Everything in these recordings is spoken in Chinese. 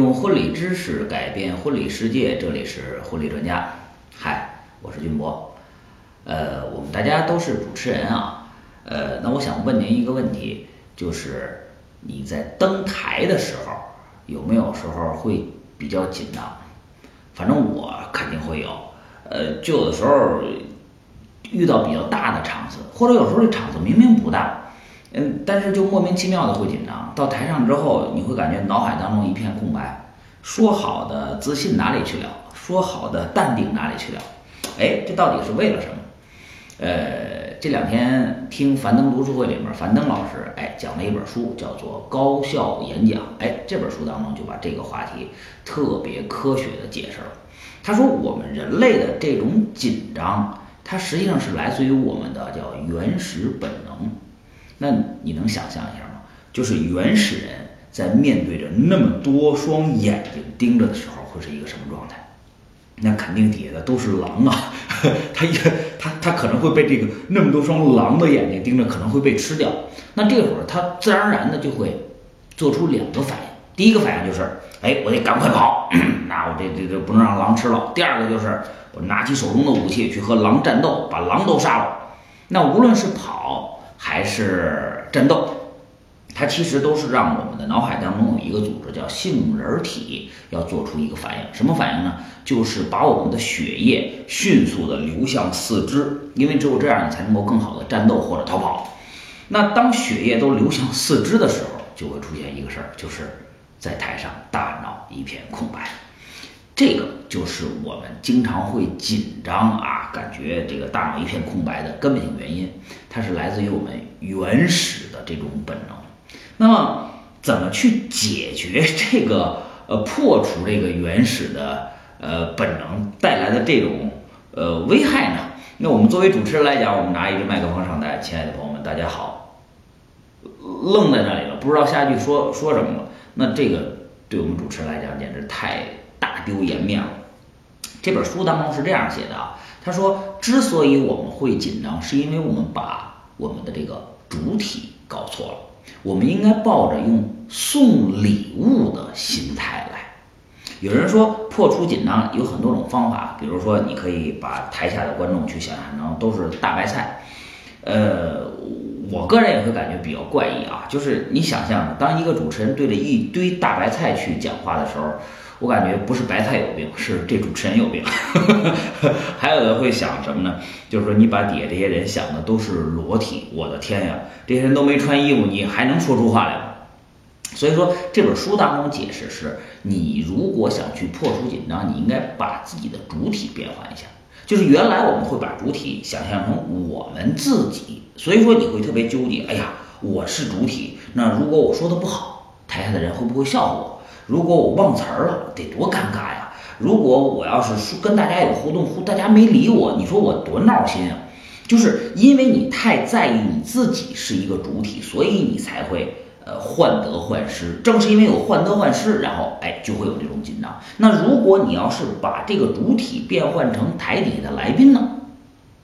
用婚礼知识改变婚礼世界，这里是婚礼专家。嗨，我是军博。呃，我们大家都是主持人啊。呃，那我想问您一个问题，就是你在登台的时候，有没有时候会比较紧张？反正我肯定会有。呃，就有的时候遇到比较大的场子，或者有时候这场子明明不大。嗯，但是就莫名其妙的会紧张，到台上之后，你会感觉脑海当中一片空白，说好的自信哪里去了？说好的淡定哪里去了？哎，这到底是为了什么？呃，这两天听樊登读书会里面，樊登老师哎讲了一本书，叫做《高效演讲》。哎，这本书当中就把这个话题特别科学的解释了。他说，我们人类的这种紧张，它实际上是来自于我们的叫原始本能。那你能想象一下吗？就是原始人在面对着那么多双眼睛盯着的时候，会是一个什么状态？那肯定底下的都是狼啊，他也他他可能会被这个那么多双狼的眼睛盯着，可能会被吃掉。那这会儿他自然而然的就会做出两个反应，第一个反应就是，哎，我得赶快跑，那我这这这不能让狼吃了。第二个就是我拿起手中的武器去和狼战斗，把狼都杀了。那无论是跑。还是战斗，它其实都是让我们的脑海当中有一个组织叫杏仁体要做出一个反应，什么反应呢？就是把我们的血液迅速的流向四肢，因为只有这样，你才能够更好的战斗或者逃跑。那当血液都流向四肢的时候，就会出现一个事儿，就是在台上大脑一片空白。这个就是我们经常会紧张啊，感觉这个大脑一片空白的根本性原因，它是来自于我们原始的这种本能。那么，怎么去解决这个呃破除这个原始的呃本能带来的这种呃危害呢？那我们作为主持人来讲，我们拿一个麦克风上台，亲爱的朋友们，大家好，愣在那里了，不知道下一句说说什么了。那这个对我们主持人来讲，简直太……丢颜面了。这本书当中是这样写的啊，他说，之所以我们会紧张，是因为我们把我们的这个主体搞错了。我们应该抱着用送礼物的心态来。有人说破除紧张有很多种方法，比如说你可以把台下的观众去想象成都是大白菜。呃，我个人也会感觉比较怪异啊，就是你想象，当一个主持人对着一堆大白菜去讲话的时候。我感觉不是白菜有病，是这主持人有病。还有的会想什么呢？就是说你把底下这些人想的都是裸体，我的天呀，这些人都没穿衣服，你还能说出话来吗？所以说这本书当中解释是，你如果想去破除紧张，你应该把自己的主体变换一下。就是原来我们会把主体想象成我们自己，所以说你会特别纠结。哎呀，我是主体，那如果我说的不好，台下的人会不会笑话我？如果我忘词儿了，得多尴尬呀！如果我要是说跟大家有互动，大家没理我，你说我多闹心啊！就是因为你太在意你自己是一个主体，所以你才会呃患得患失。正是因为有患得患失，然后哎就会有这种紧张。那如果你要是把这个主体变换成台底下的来宾呢，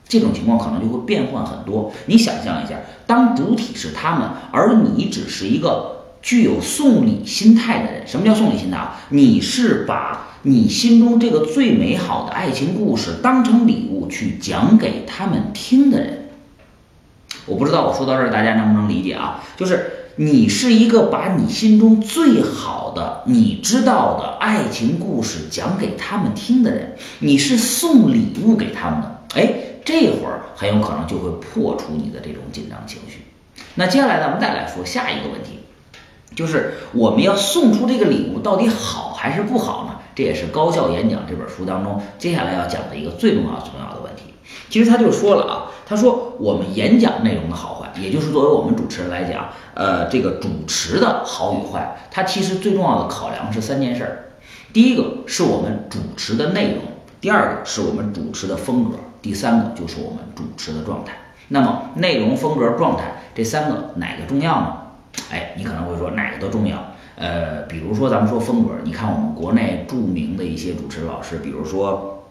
这种情况可能就会变换很多。你想象一下，当主体是他们，而你只是一个。具有送礼心态的人，什么叫送礼心态啊？你是把你心中这个最美好的爱情故事当成礼物去讲给他们听的人。我不知道我说到这儿大家能不能理解啊？就是你是一个把你心中最好的、你知道的爱情故事讲给他们听的人，你是送礼物给他们的。哎，这会儿很有可能就会破除你的这种紧张情绪。那接下来咱们再来说下一个问题。就是我们要送出这个礼物到底好还是不好呢？这也是《高效演讲》这本书当中接下来要讲的一个最重要、最重要的问题。其实他就说了啊，他说我们演讲内容的好坏，也就是作为我们主持人来讲，呃，这个主持的好与坏，它其实最重要的考量是三件事儿。第一个是我们主持的内容，第二个是我们主持的风格，第三个就是我们主持的状态。那么内容、风格、状态这三个哪个重要呢？哎，你可能会说哪个都重要，呃，比如说咱们说风格，你看我们国内著名的一些主持老师，比如说，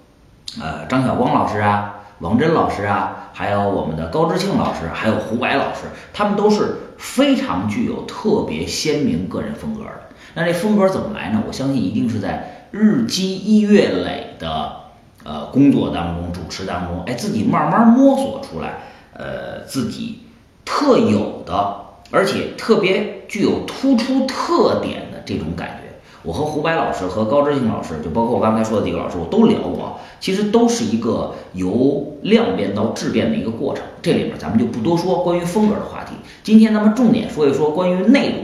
呃，张晓光老师啊，王真老师啊，还有我们的高志庆老师，还有胡白老师，他们都是非常具有特别鲜明个人风格的。那这风格怎么来呢？我相信一定是在日积月累的呃工作当中、主持当中，哎，自己慢慢摸索出来，呃，自己特有的，而且特别具有突出特点的这种感觉。我和胡白老师和高知兴老师，就包括我刚才说的几个老师，我都聊过，其实都是一个由量变到质变的一个过程。这里面咱们就不多说关于风格的话题。今天咱们重点说一说关于内容，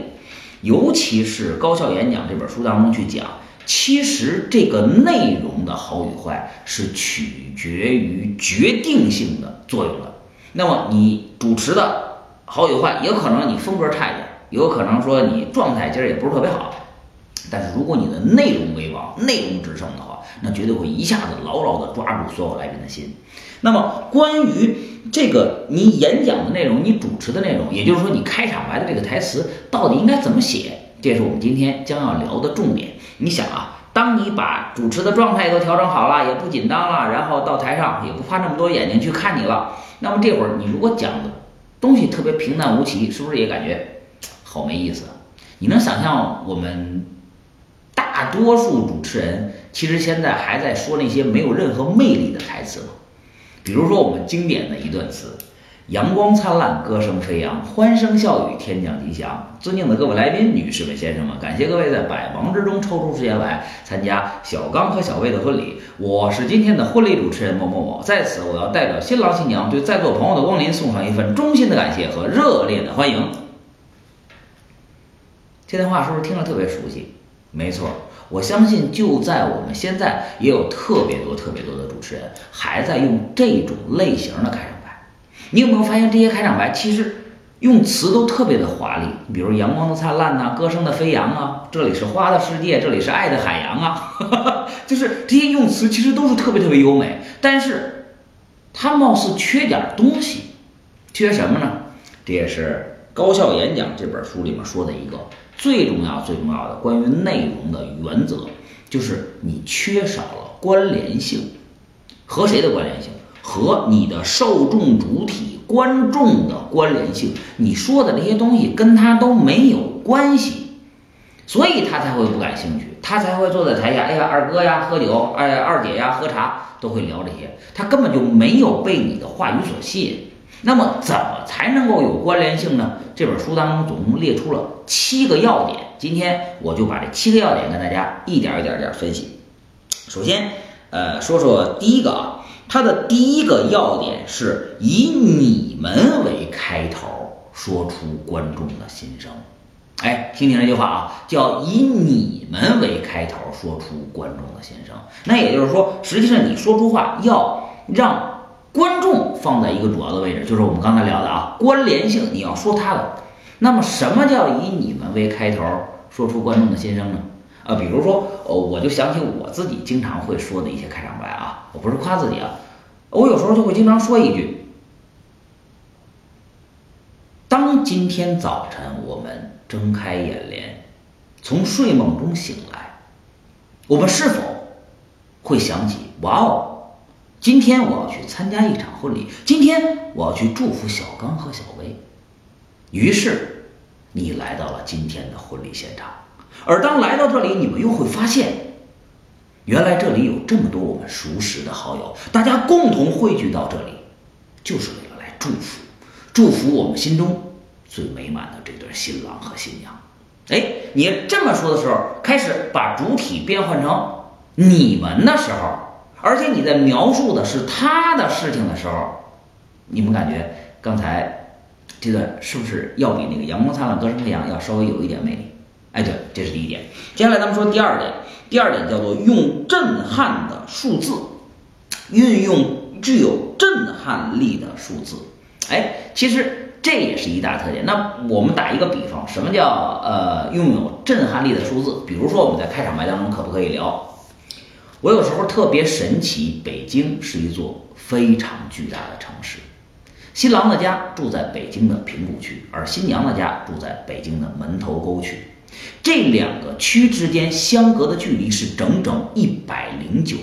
尤其是高效演讲这本书当中去讲，其实这个内容的好与坏是取决于决定性的作用的。那么你主持的好与坏，也可能你风格差一点，有可能说你状态今儿也不是特别好。但是如果你的内容为王，内容制胜的话，那绝对会一下子牢牢地抓住所有来宾的心。那么关于这个你演讲的内容，你主持的内容，也就是说你开场白的这个台词到底应该怎么写，这是我们今天将要聊的重点。你想啊，当你把主持的状态都调整好了，也不紧张了，然后到台上也不怕那么多眼睛去看你了，那么这会儿你如果讲的东西特别平淡无奇，是不是也感觉好没意思？你能想象我们？大多数主持人其实现在还在说那些没有任何魅力的台词吗？比如说我们经典的一段词：“阳光灿烂，歌声飞扬，欢声笑语，天降吉祥。”尊敬的各位来宾、女士们、先生们，感谢各位在百忙之中抽出时间来参加小刚和小魏的婚礼。我是今天的婚礼主持人某某某，在此我要代表新郎新娘对在座朋友的光临送上一份衷心的感谢和热烈的欢迎。这段话是不是听着特别熟悉？没错。我相信，就在我们现在，也有特别多、特别多的主持人还在用这种类型的开场。你有没有发现，这些开场白其实用词都特别的华丽？比如“阳光的灿烂”呐，“歌声的飞扬”啊，“这里是花的世界”，“这里是爱的海洋”啊，就是这些用词其实都是特别特别优美。但是，它貌似缺点东西，缺什么呢？这也是《高效演讲》这本书里面说的一个。最重要、最重要的关于内容的原则，就是你缺少了关联性，和谁的关联性？和你的受众主体观众的关联性。你说的这些东西跟他都没有关系，所以他才会不感兴趣，他才会坐在台下，哎呀，二哥呀喝酒，哎，二姐呀喝茶，都会聊这些，他根本就没有被你的话语所吸引。那么怎么才能够有关联性呢？这本书当中总共列出了七个要点，今天我就把这七个要点跟大家一点一点点分析。首先，呃，说说第一个啊，它的第一个要点是以你们为开头，说出观众的心声。哎，听听这句话啊，叫以你们为开头，说出观众的心声。那也就是说，实际上你说出话要让。观众放在一个主要的位置，就是我们刚才聊的啊，关联性你要说他的。那么什么叫以你们为开头，说出观众的心声呢？啊，比如说，哦，我就想起我自己经常会说的一些开场白啊，我不是夸自己啊，我有时候就会经常说一句：当今天早晨我们睁开眼帘，从睡梦中醒来，我们是否会想起，哇哦！今天我要去参加一场婚礼，今天我要去祝福小刚和小薇。于是，你来到了今天的婚礼现场。而当来到这里，你们又会发现，原来这里有这么多我们熟识的好友，大家共同汇聚到这里，就是为了来祝福，祝福我们心中最美满的这对新郎和新娘。哎，你这么说的时候，开始把主体变换成你们的时候。而且你在描述的是他的事情的时候，你们感觉刚才这段是不是要比那个阳光灿烂、歌声飞扬要稍微有一点魅力？哎，对，这是第一点。接下来咱们说第二点，第二点叫做用震撼的数字，运用具有震撼力的数字。哎，其实这也是一大特点。那我们打一个比方，什么叫呃拥有震撼力的数字？比如说我们在开场白当中可不可以聊？我有时候特别神奇，北京是一座非常巨大的城市。新郎的家住在北京的平谷区，而新娘的家住在北京的门头沟区。这两个区之间相隔的距离是整整一百零九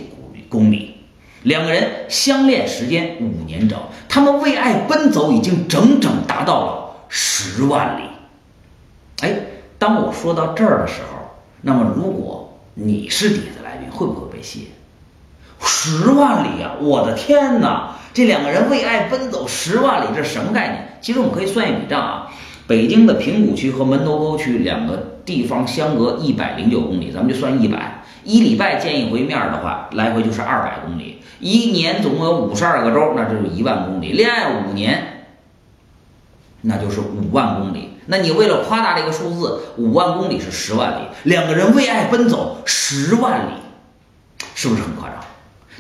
公里。两个人相恋时间五年整，他们为爱奔走已经整整达到了十万里。哎，当我说到这儿的时候，那么如果你是底子来宾，会不会被吸引？十万里啊！我的天哪！这两个人为爱奔走十万里，这是什么概念？其实我们可以算一笔账啊。北京的平谷区和门头沟区两个地方相隔一百零九公里，咱们就算一百。一礼拜见一回面的话，来回就是二百公里。一年总共有五十二个周，那就是一万公里。恋爱五年，那就是五万公里。那你为了夸大这个数字，五万公里是十万里，两个人为爱奔走十万里，是不是很夸张？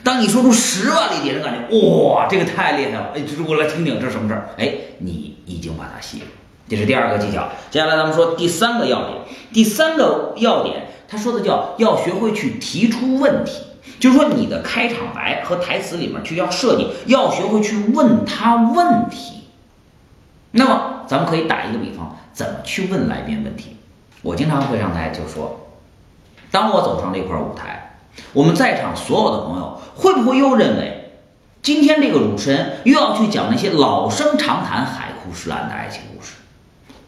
当你说出十万里，别人感觉哇，这个太厉害了！哎，我来听听这什么事儿？哎，你已经把它吸了，这是第二个技巧。接下来咱们说第三个要点，第三个要点，他说的叫要学会去提出问题，就是说你的开场白和台词里面去要设计，要学会去问他问题。那么咱们可以打一个比方。怎么去问来宾问题？我经常会上台就说，当我走上这块舞台，我们在场所有的朋友会不会又认为，今天这个主持人又要去讲那些老生常谈、海枯石烂的爱情故事？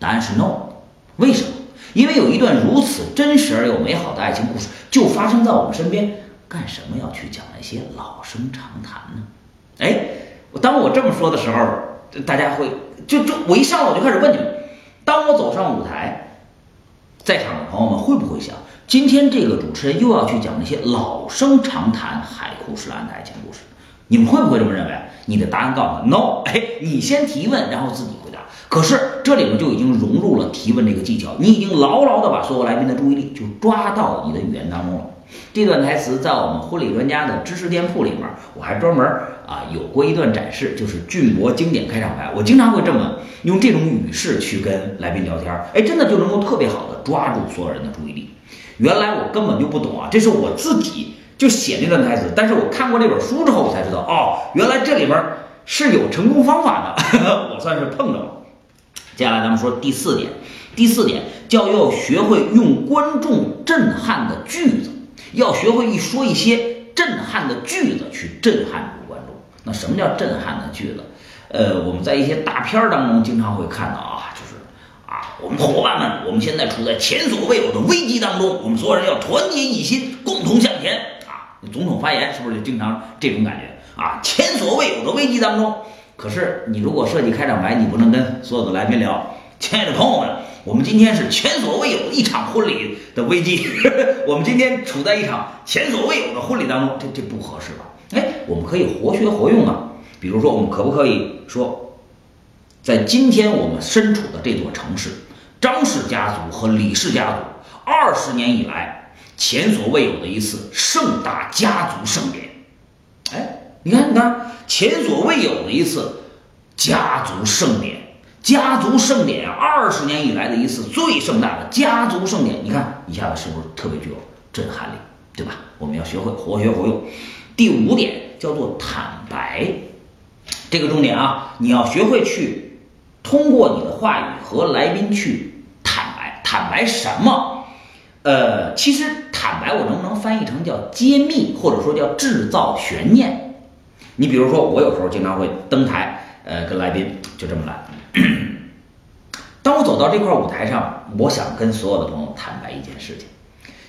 答案是 no。为什么？因为有一段如此真实而又美好的爱情故事就发生在我们身边，干什么要去讲那些老生常谈呢？哎，当我这么说的时候，大家会就就我一上来我就开始问你们。当我走上舞台，在场的朋友们会不会想，今天这个主持人又要去讲那些老生常谈、海枯石烂的爱情故事？你们会不会这么认为？你的答案告诉我，no。哎，你先提问，然后自己回。可是这里面就已经融入了提问这个技巧，你已经牢牢的把所有来宾的注意力就抓到你的语言当中了。这段台词在我们婚礼专家的知识店铺里面，我还专门啊有过一段展示，就是俊博经典开场白。我经常会这么用这种语式去跟来宾聊天，哎，真的就能够特别好的抓住所有人的注意力。原来我根本就不懂啊，这是我自己就写那段台词，但是我看过这本书之后，我才知道哦，原来这里边是有成功方法的，我算是碰着了。接下来咱们说第四点，第四点叫要学会用观众震撼的句子。要学会一说一些震撼的句子去震撼住观众。那什么叫震撼的句子？呃，我们在一些大片儿当中经常会看到啊，就是啊，我们伙伴们，我们现在处在前所未有的危机当中，我们所有人要团结一心，共同向前啊！总统发言是不是就经常这种感觉啊？前所未有的危机当中，可是你如果设计开场白，你不能跟所有的来宾聊，亲爱的朋友们。我们今天是前所未有一场婚礼的危机，我们今天处在一场前所未有的婚礼当中，这这不合适吧？哎，我们可以活学活用啊。比如说，我们可不可以说，在今天我们身处的这座城市，张氏家族和李氏家族二十年以来前所未有的一次盛大家族盛典。哎，你看，你看，前所未有的一次家族盛典。家族盛典，二十年以来的一次最盛大的家族盛典，你看一下子是不是特别具有震撼力，对吧？我们要学会活学活用。第五点叫做坦白，这个重点啊，你要学会去通过你的话语和来宾去坦白。坦白什么？呃，其实坦白我能不能翻译成叫揭秘，或者说叫制造悬念？你比如说，我有时候经常会登台，呃，跟来宾就这么来。当我走到这块舞台上，我想跟所有的朋友坦白一件事情。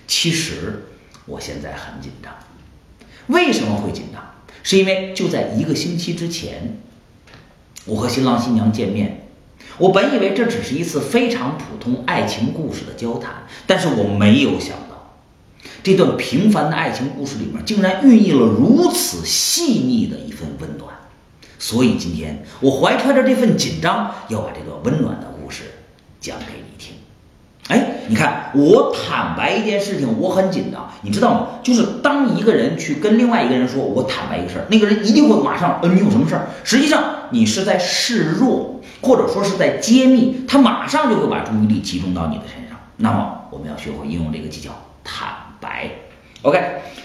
其实我现在很紧张。为什么会紧张？是因为就在一个星期之前，我和新郎新娘见面。我本以为这只是一次非常普通爱情故事的交谈，但是我没有想，这段平凡的爱情故事里面竟然孕育了如此细腻的一份温暖。所以今天我怀揣着这份紧张，要把这个温暖的故事讲给你听。哎，你看，我坦白一件事情，我很紧张，你知道吗？就是当一个人去跟另外一个人说，我坦白一个事儿，那个人一定会马上，呃，你有什么事儿？实际上你是在示弱，或者说是在揭秘，他马上就会把注意力集中到你的身上。那么我们要学会应用这个技巧，坦。OK，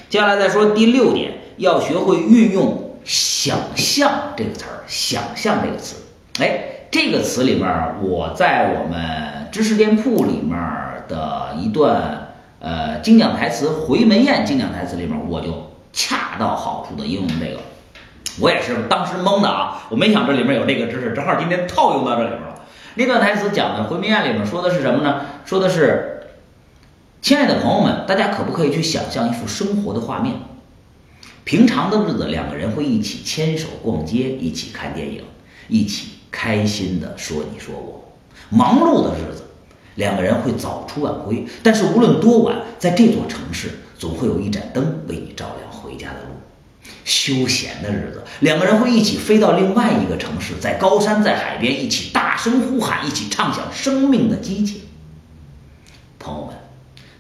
接下来再说第六点，要学会运用。想象这个词儿，想象这个词，哎，这个词里面，我在我们知识店铺里面的一段呃精讲台词回门宴精讲台词里面，我就恰到好处的应用这个，我也是当时懵的啊，我没想这里面有这个知识，正好今天套用到这里面了。那段台词讲的回门宴里面说的是什么呢？说的是亲爱的朋友们，大家可不可以去想象一幅生活的画面？平常的日子，两个人会一起牵手逛街，一起看电影，一起开心的说你说我。忙碌的日子，两个人会早出晚归，但是无论多晚，在这座城市，总会有一盏灯为你照亮回家的路。休闲的日子，两个人会一起飞到另外一个城市，在高山在海边一起大声呼喊，一起畅想生命的激情。朋友们，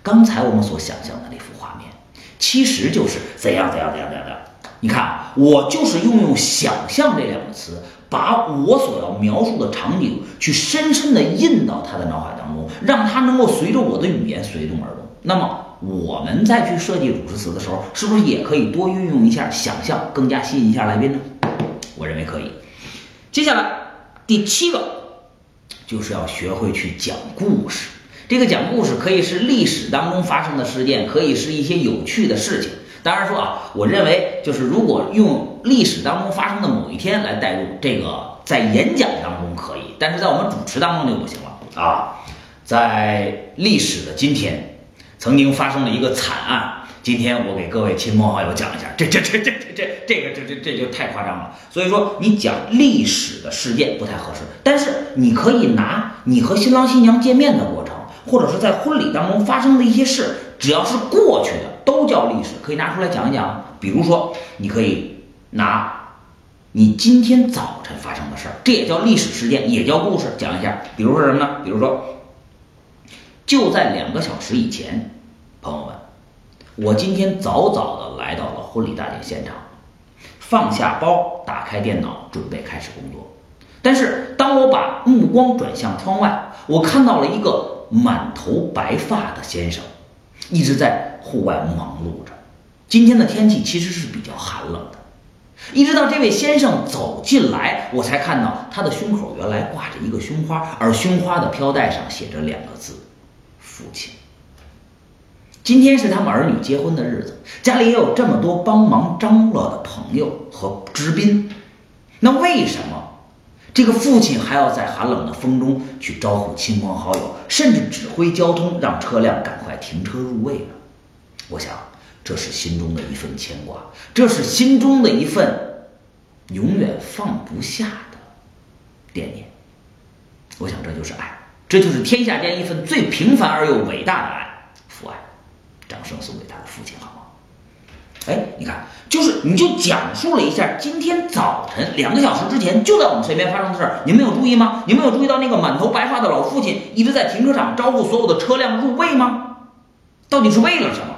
刚才我们所想象的那幅画面，其实就是怎样怎样怎样怎样的。你看，我就是运用“想象”这两个词，把我所要描述的场景去深深的印到他的脑海当中，让他能够随着我的语言随动而动。那么。我们再去设计主持词的时候，是不是也可以多运用一下想象，更加吸引一下来宾呢？我认为可以。接下来第七个就是要学会去讲故事。这个讲故事可以是历史当中发生的事件，可以是一些有趣的事情。当然说啊，我认为就是如果用历史当中发生的某一天来带入这个，在演讲当中可以，但是在我们主持当中就不行了啊。在历史的今天。曾经发生了一个惨案，今天我给各位亲朋好友讲一下，这这这这这这这个这这这就太夸张了。所以说你讲历史的事件不太合适，但是你可以拿你和新郎新娘见面的过程，或者是在婚礼当中发生的一些事，只要是过去的都叫历史，可以拿出来讲一讲。比如说，你可以拿你今天早晨发生的事儿，这也叫历史事件，也叫故事，讲一下。比如说什么呢？比如说。就在两个小时以前，朋友们，我今天早早的来到了婚礼大典现场，放下包，打开电脑，准备开始工作。但是当我把目光转向窗外，我看到了一个满头白发的先生，一直在户外忙碌着。今天的天气其实是比较寒冷的，一直到这位先生走进来，我才看到他的胸口原来挂着一个胸花，而胸花的飘带上写着两个字。父亲，今天是他们儿女结婚的日子，家里也有这么多帮忙张罗的朋友和知宾，那为什么这个父亲还要在寒冷的风中去招呼亲朋好友，甚至指挥交通，让车辆赶快停车入位呢？我想，这是心中的一份牵挂，这是心中的一份永远放不下的惦念。我想，这就是爱。这就是天下间一份最平凡而又伟大的爱，父爱。掌声送给他的父亲，好？哎，你看，就是你就讲述了一下今天早晨两个小时之前就在我们身边发生的事儿，你们有注意吗？你们有注意到那个满头白发的老父亲一直在停车场招呼所有的车辆入位吗？到底是为了什么？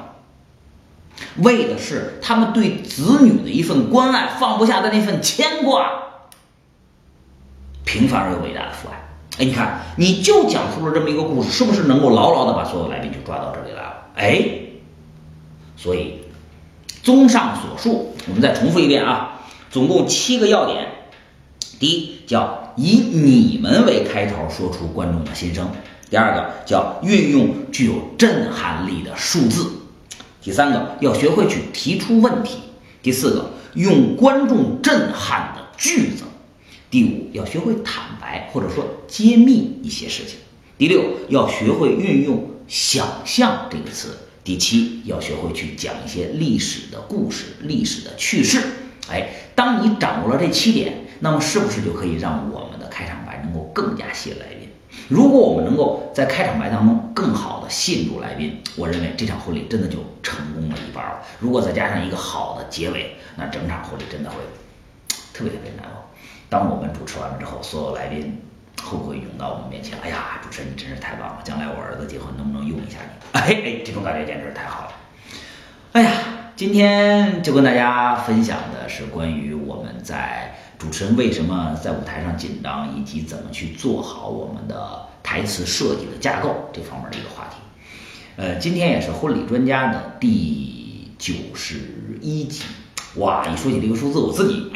为的是他们对子女的一份关爱，放不下的那份牵挂。平凡而又伟大的父爱。哎，你看，你就讲述了这么一个故事，是不是能够牢牢的把所有来宾就抓到这里来了？哎，所以，综上所述，我们再重复一遍啊，总共七个要点。第一，叫以你们为开头，说出观众的心声；第二个，叫运用具有震撼力的数字；第三个，要学会去提出问题；第四个，用观众震撼的句子。第五，要学会坦白或者说揭秘一些事情。第六，要学会运用“想象”这个词。第七，要学会去讲一些历史的故事、历史的趣事。哎，当你掌握了这七点，那么是不是就可以让我们的开场白能够更加吸引来宾？如果我们能够在开场白当中更好的吸引住来宾，我认为这场婚礼真的就成功了一半了。如果再加上一个好的结尾，那整场婚礼真的会特别特别难忘。当我们主持完了之后，所有来宾会不会涌到我们面前？哎呀，主持人你真是太棒了！将来我儿子结婚能不能用一下你？哎哎，这种感觉简直是太好了！哎呀，今天就跟大家分享的是关于我们在主持人为什么在舞台上紧张，以及怎么去做好我们的台词设计的架构这方面的一个话题。呃，今天也是婚礼专家的第九十一集。哇，一说起这个数字，我自己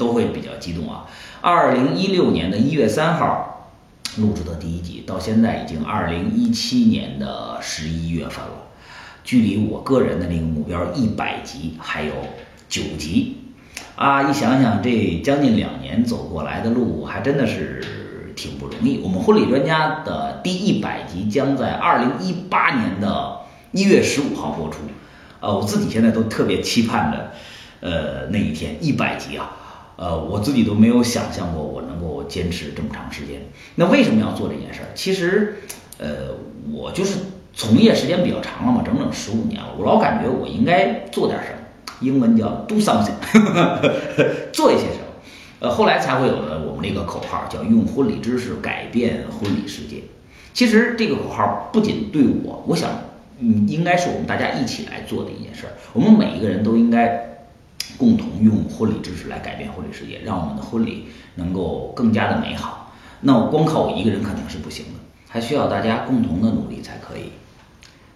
都会比较激动啊！二零一六年的一月三号录制的第一集，到现在已经二零一七年的十一月份了，距离我个人的那个目标一百集还有九集啊！一想想这将近两年走过来的路，还真的是挺不容易。我们婚礼专家的第一百集将在二零一八年的一月十五号播出，呃，我自己现在都特别期盼着，呃，那一天一百集啊，呃，我自己都没有想象过我能够坚持这么长时间。那为什么要做这件事儿？其实，呃，我就是从业时间比较长了嘛，整整十五年了，我老感觉我应该做点什么，英文叫 do something，做一些什么。呃，后来才会有了我们那个口号，叫用婚礼知识改变婚礼世界。其实这个口号不仅对我，我想，嗯，应该是我们大家一起来做的一件事儿。我们每一个人都应该共同用婚礼知识来改变婚礼世界，让我们的婚礼能够更加的美好。那我光靠我一个人肯定是不行的，还需要大家共同的努力才可以。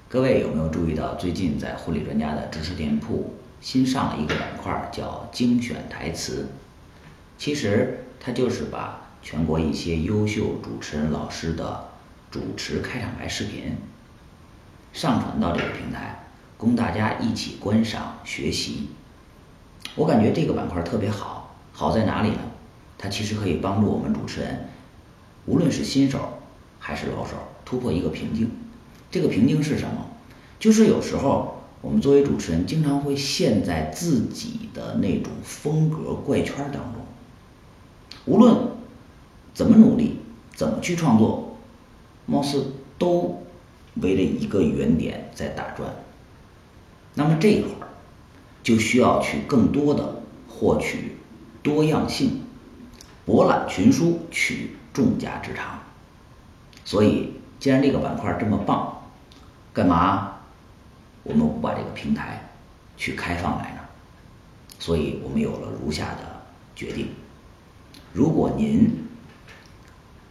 各位有没有注意到，最近在婚礼专家的知识店铺新上了一个板块，叫精选台词。其实它就是把全国一些优秀主持人老师的主持开场白视频上传到这个平台，供大家一起观赏学习。我感觉这个板块特别好，好在哪里呢？它其实可以帮助我们主持人，无论是新手还是老手，突破一个瓶颈。这个瓶颈是什么？就是有时候我们作为主持人，经常会陷在自己的那种风格怪圈当中。无论怎么努力，怎么去创作，貌似都围着一个原点在打转。那么这一会儿就需要去更多的获取多样性，博览群书，取众家之长。所以，既然这个板块这么棒，干嘛我们不把这个平台去开放来呢？所以我们有了如下的决定。如果您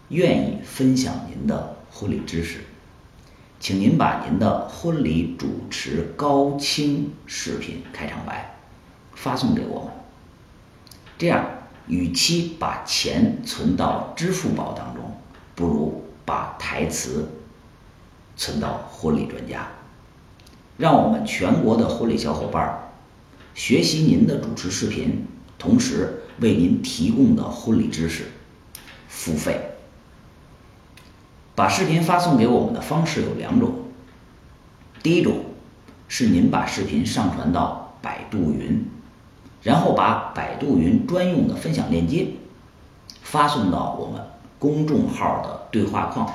愿意分享您的婚礼知识，请您把您的婚礼主持高清视频开场白发送给我们。这样，与其把钱存到支付宝当中，不如把台词存到婚礼专家，让我们全国的婚礼小伙伴学习您的主持视频，同时。为您提供的婚礼知识，付费。把视频发送给我们的方式有两种。第一种是您把视频上传到百度云，然后把百度云专用的分享链接发送到我们公众号的对话框。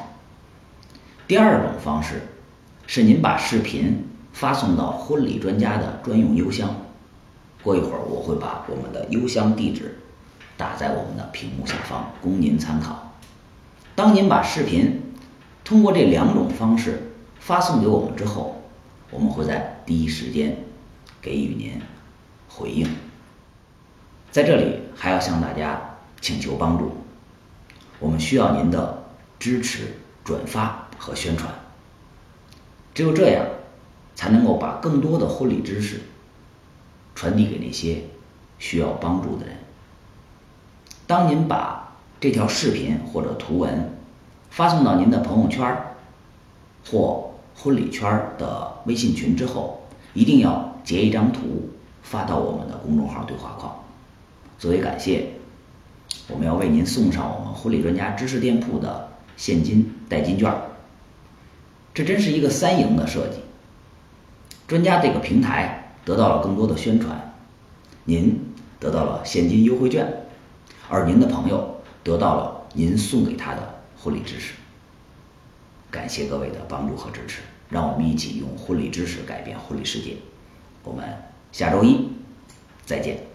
第二种方式是您把视频发送到婚礼专家的专用邮箱。过一会儿我会把我们的邮箱地址打在我们的屏幕下方，供您参考。当您把视频通过这两种方式发送给我们之后，我们会在第一时间给予您回应。在这里还要向大家请求帮助，我们需要您的支持、转发和宣传。只有这样，才能够把更多的婚礼知识。传递给那些需要帮助的人。当您把这条视频或者图文发送到您的朋友圈或婚礼圈的微信群之后，一定要截一张图发到我们的公众号对话框。作为感谢，我们要为您送上我们婚礼专家知识店铺的现金代金券。这真是一个三赢的设计。专家这个平台。得到了更多的宣传，您得到了现金优惠券，而您的朋友得到了您送给他的婚礼知识。感谢各位的帮助和支持，让我们一起用婚礼知识改变婚礼世界。我们下周一再见。